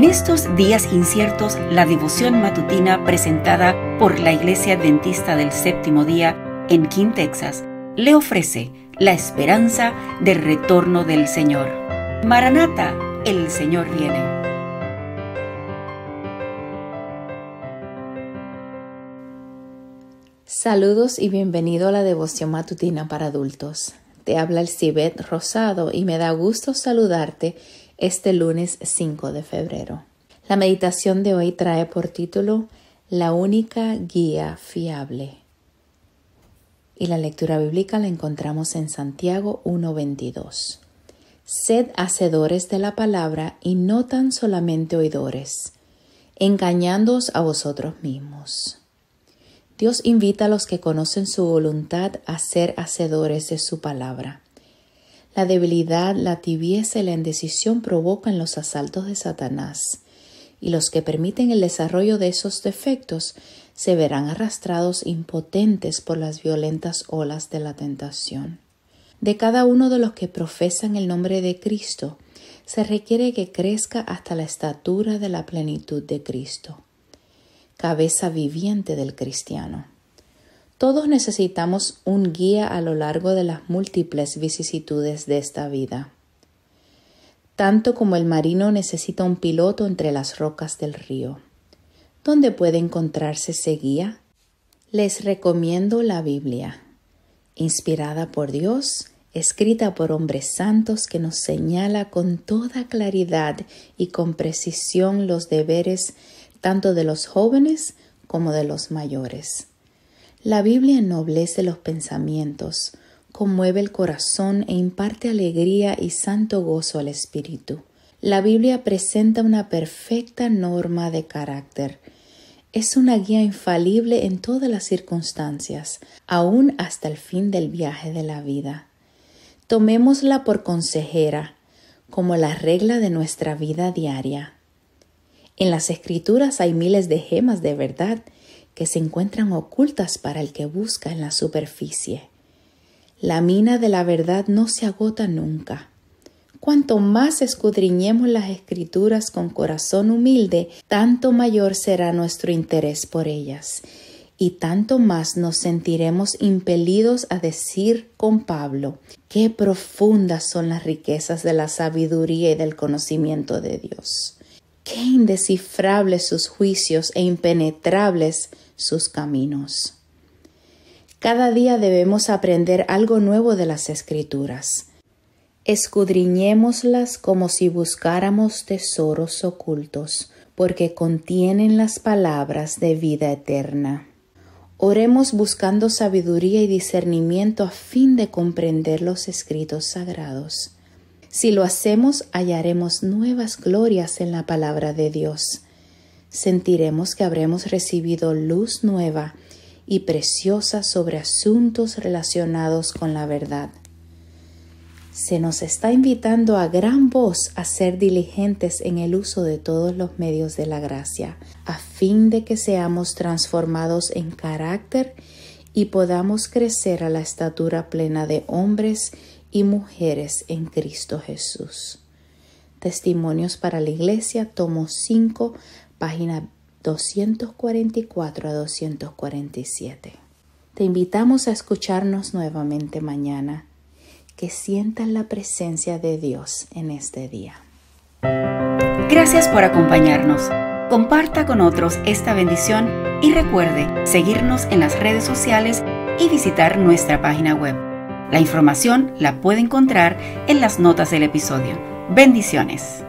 En estos días inciertos, la devoción matutina presentada por la Iglesia Adventista del Séptimo Día en King, Texas, le ofrece la esperanza del retorno del Señor. Maranata, el Señor viene. Saludos y bienvenido a la devoción matutina para adultos. Te habla el Cibet Rosado y me da gusto saludarte este lunes 5 de febrero. La meditación de hoy trae por título La única guía fiable. Y la lectura bíblica la encontramos en Santiago 1.22. Sed hacedores de la palabra y no tan solamente oidores, engañándoos a vosotros mismos. Dios invita a los que conocen su voluntad a ser hacedores de su palabra. La debilidad, la tibieza y la indecisión provocan los asaltos de Satanás, y los que permiten el desarrollo de esos defectos se verán arrastrados impotentes por las violentas olas de la tentación. De cada uno de los que profesan el nombre de Cristo, se requiere que crezca hasta la estatura de la plenitud de Cristo, cabeza viviente del cristiano. Todos necesitamos un guía a lo largo de las múltiples vicisitudes de esta vida. Tanto como el marino necesita un piloto entre las rocas del río. ¿Dónde puede encontrarse ese guía? Les recomiendo la Biblia, inspirada por Dios, escrita por hombres santos que nos señala con toda claridad y con precisión los deberes tanto de los jóvenes como de los mayores. La Biblia ennoblece los pensamientos, conmueve el corazón e imparte alegría y santo gozo al espíritu. La Biblia presenta una perfecta norma de carácter. Es una guía infalible en todas las circunstancias, aún hasta el fin del viaje de la vida. Tomémosla por consejera, como la regla de nuestra vida diaria. En las escrituras hay miles de gemas de verdad que se encuentran ocultas para el que busca en la superficie. La mina de la verdad no se agota nunca. Cuanto más escudriñemos las escrituras con corazón humilde, tanto mayor será nuestro interés por ellas, y tanto más nos sentiremos impelidos a decir con Pablo, qué profundas son las riquezas de la sabiduría y del conocimiento de Dios. Qué indescifrables sus juicios e impenetrables sus caminos. Cada día debemos aprender algo nuevo de las escrituras. Escudriñémoslas como si buscáramos tesoros ocultos, porque contienen las palabras de vida eterna. Oremos buscando sabiduría y discernimiento a fin de comprender los escritos sagrados. Si lo hacemos, hallaremos nuevas glorias en la palabra de Dios. Sentiremos que habremos recibido luz nueva y preciosa sobre asuntos relacionados con la verdad. Se nos está invitando a gran voz a ser diligentes en el uso de todos los medios de la gracia, a fin de que seamos transformados en carácter y podamos crecer a la estatura plena de hombres y mujeres en Cristo Jesús. Testimonios para la Iglesia, tomo 5, página 244 a 247. Te invitamos a escucharnos nuevamente mañana. Que sientan la presencia de Dios en este día. Gracias por acompañarnos. Comparta con otros esta bendición y recuerde seguirnos en las redes sociales y visitar nuestra página web la información la puede encontrar en las notas del episodio. Bendiciones.